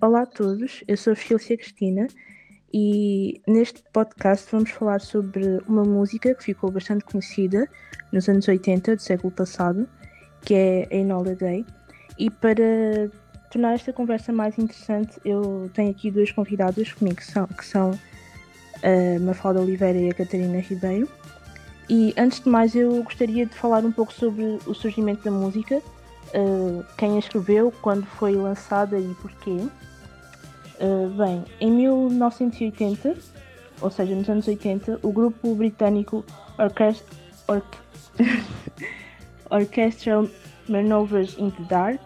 Olá a todos, eu sou a Filcia Cristina e neste podcast vamos falar sobre uma música que ficou bastante conhecida nos anos 80 do século passado, que é Enola Gay. E para tornar esta conversa mais interessante, eu tenho aqui duas convidadas comigo, que são, que são a Mafalda Oliveira e a Catarina Ribeiro. E antes de mais, eu gostaria de falar um pouco sobre o surgimento da música, uh, quem a escreveu, quando foi lançada e porquê. Uh, bem, em 1980, ou seja, nos anos 80, o grupo britânico Orchest Or Orchestral Manovers in the Dark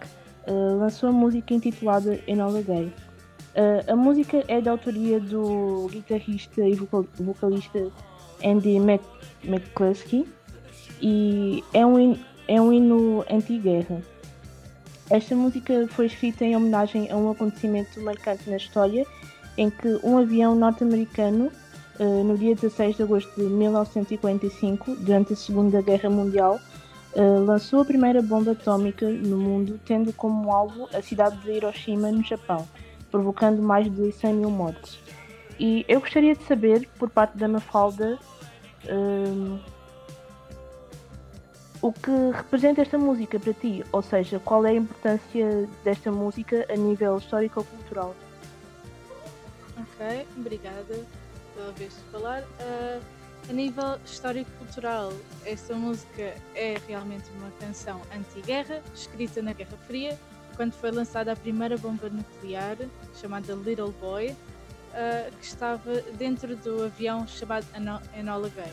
uh, lançou a música intitulada Enola Gay. Uh, a música é da autoria do guitarrista e vocal vocalista Andy Mc McCluskey e é um, é um hino anti-guerra. Esta música foi escrita em homenagem a um acontecimento marcante na história em que um avião norte-americano, uh, no dia 16 de agosto de 1945, durante a Segunda Guerra Mundial, uh, lançou a primeira bomba atómica no mundo, tendo como alvo a cidade de Hiroshima, no Japão, provocando mais de 100 mil mortes. E eu gostaria de saber, por parte da Mafalda, uh, o que representa esta música para ti? Ou seja, qual é a importância desta música a nível histórico-cultural? Ok, obrigada pela vez de falar. Uh, a nível histórico-cultural, esta música é realmente uma canção anti-guerra, escrita na Guerra Fria, quando foi lançada a primeira bomba nuclear, chamada Little Boy, uh, que estava dentro do avião chamado Enola Gay,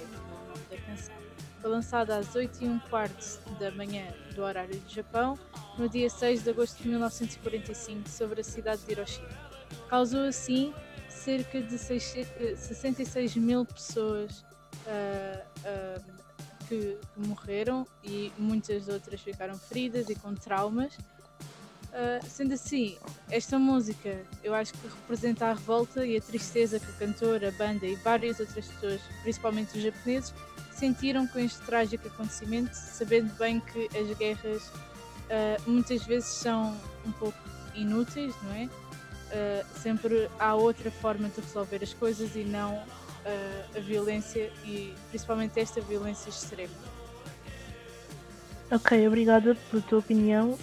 Foi lançada às 8 e um quarto da manhã do horário do Japão, no dia 6 de agosto de 1945, sobre a cidade de Hiroshima. Causou assim cerca de 66 mil pessoas uh, uh, que, morreram e muitas outras ficaram feridas e com traumas. Uh, sendo assim, esta música eu acho que representa a revolta e a tristeza que o cantor, a banda e várias outras pessoas, principalmente os japoneses, sentiram com este trágico acontecimento, sabendo bem que as guerras uh, muitas vezes são um pouco inúteis, não é? Uh, sempre há outra forma de resolver as coisas e não uh, a violência e principalmente esta violência extrema. Ok, obrigada pela tua opinião.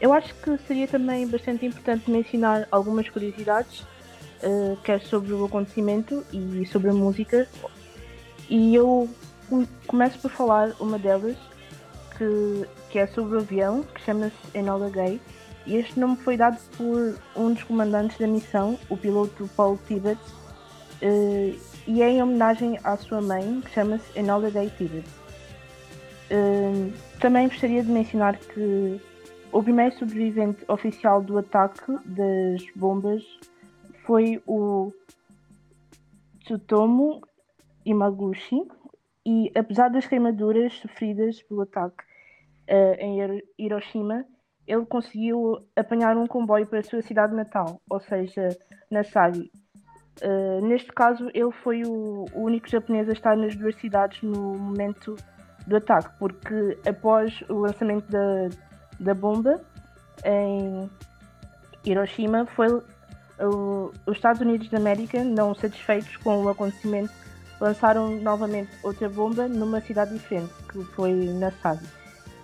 Eu acho que seria também bastante importante mencionar algumas curiosidades, quer sobre o acontecimento e sobre a música, e eu começo por falar uma delas, que, que é sobre o avião, que chama-se Enola Gay. E este nome foi dado por um dos comandantes da missão, o piloto Paul Tibbets, uh, e é em homenagem à sua mãe, que chama-se Enola Gay Tibbets. Uh, também gostaria de mencionar que o primeiro sobrevivente oficial do ataque das bombas foi o Tsutomu Imaguchi e apesar das queimaduras sofridas pelo ataque uh, em Hiroshima, ele conseguiu apanhar um comboio para a sua cidade natal, ou seja, Nagasaki. Uh, neste caso, ele foi o, o, único japonês a estar nas duas cidades no momento do ataque, porque após o lançamento da, da bomba em Hiroshima, foi uh, os Estados Unidos da América, não satisfeitos com o acontecimento, lançaram novamente outra bomba numa cidade diferente, que foi na SAD.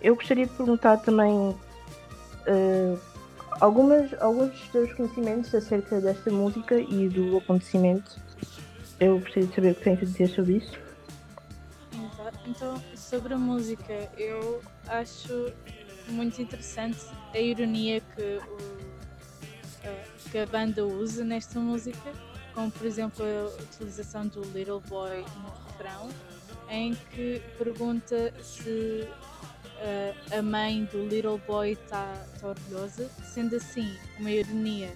Eu gostaria de perguntar também uh, algumas, alguns dos teus conhecimentos acerca desta música e do acontecimento. Eu gostaria de saber o que tens a dizer sobre isso. Então, sobre a música, eu acho muito interessante a ironia que, o, eh, que a banda usa nesta música como por exemplo a utilização do Little Boy no refrão, em que pergunta se uh, a mãe do Little Boy está tá orgulhosa, sendo assim uma ironia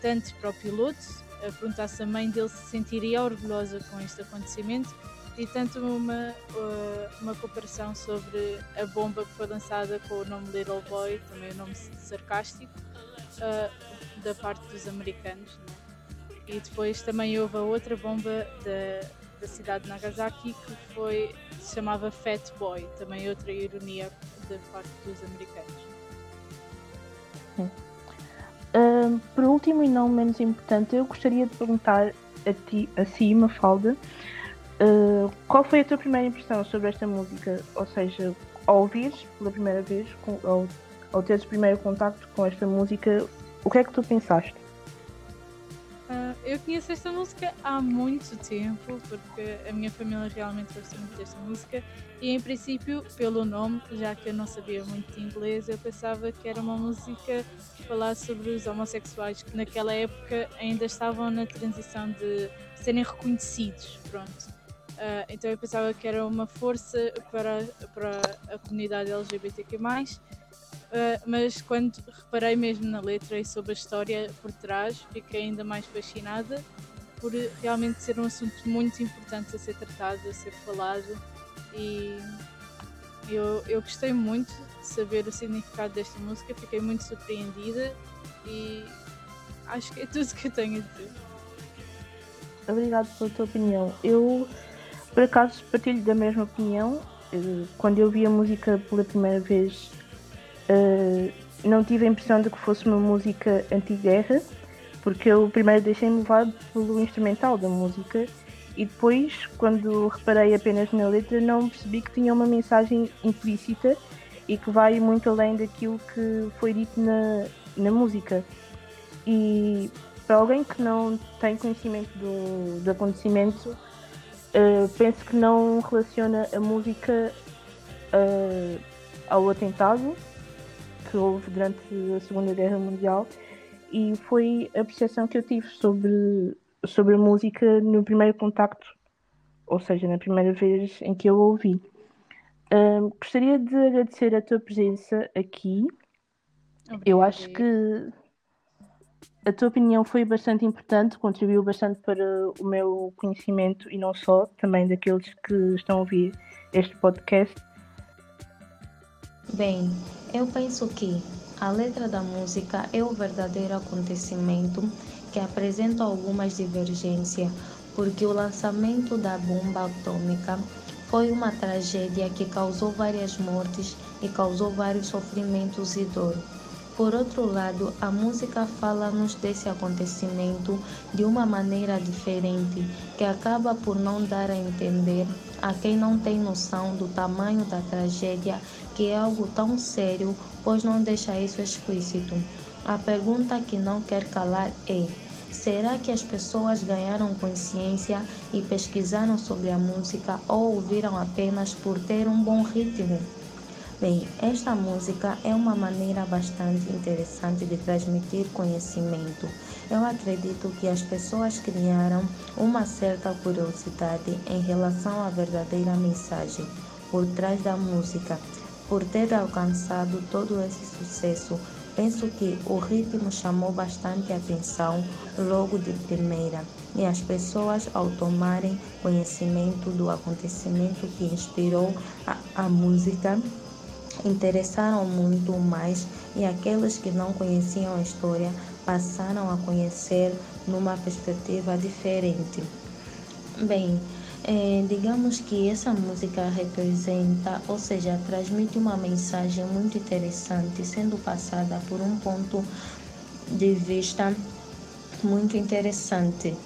tanto para o piloto, a perguntar se a mãe dele se sentiria orgulhosa com este acontecimento, e tanto uma, uh, uma comparação sobre a bomba que foi lançada com o nome Little Boy, também o um nome sarcástico, uh, da parte dos americanos. Né? E depois também houve a outra bomba da, da cidade de Nagasaki que foi, se chamava Fat Boy, também outra ironia da parte dos americanos. Um, por último e não menos importante, eu gostaria de perguntar a ti, a si, Mafalda, uh, qual foi a tua primeira impressão sobre esta música? Ou seja, ao ouvires pela primeira vez, com, ao, ao teres o primeiro contacto com esta música, o que é que tu pensaste? Eu conheço esta música há muito tempo, porque a minha família realmente gosta muito desta música, e em princípio, pelo nome, já que eu não sabia muito de inglês, eu pensava que era uma música falasse sobre os homossexuais que naquela época ainda estavam na transição de serem reconhecidos. Pronto. Uh, então eu pensava que era uma força para, para a comunidade LGBTQ Uh, mas quando reparei mesmo na letra e sobre a história por trás, fiquei ainda mais fascinada por realmente ser um assunto muito importante a ser tratado, a ser falado e eu, eu gostei muito de saber o significado desta música, fiquei muito surpreendida e acho que é tudo que eu tenho a dizer. Obrigado pela tua opinião. Eu, por acaso, partilho da mesma opinião. Eh, quando eu vi a música pela primeira vez, Uh, não tive a impressão de que fosse uma música anti-guerra, porque eu primeiro deixei-me levar pelo instrumental da música e depois, quando reparei apenas na letra, não percebi que tinha uma mensagem implícita e que vai muito além daquilo que foi dito na, na música. E para alguém que não tem conhecimento do, do acontecimento, uh, penso que não relaciona a música uh, ao atentado que houve durante a Segunda Guerra Mundial e foi a percepção que eu tive sobre, sobre a música no primeiro contacto, ou seja, na primeira vez em que eu a ouvi. Um, gostaria de agradecer a tua presença aqui. Obrigada. Eu acho que a tua opinião foi bastante importante, contribuiu bastante para o meu conhecimento e não só, também daqueles que estão a ouvir este podcast. Bem, eu penso que a letra da música é o verdadeiro acontecimento que apresenta algumas divergências, porque o lançamento da bomba atômica foi uma tragédia que causou várias mortes e causou vários sofrimentos e dor. Por outro lado, a música fala-nos desse acontecimento de uma maneira diferente, que acaba por não dar a entender a quem não tem noção do tamanho da tragédia, que é algo tão sério, pois não deixa isso explícito. A pergunta que não quer calar é: será que as pessoas ganharam consciência e pesquisaram sobre a música ou ouviram apenas por ter um bom ritmo? Bem, esta música é uma maneira bastante interessante de transmitir conhecimento. Eu acredito que as pessoas criaram uma certa curiosidade em relação à verdadeira mensagem por trás da música. Por ter alcançado todo esse sucesso, penso que o ritmo chamou bastante atenção logo de primeira e as pessoas, ao tomarem conhecimento do acontecimento que inspirou a, a música, interessaram muito mais e aqueles que não conheciam a história passaram a conhecer numa perspectiva diferente. Bem, é, digamos que essa música representa, ou seja, transmite uma mensagem muito interessante, sendo passada por um ponto de vista muito interessante.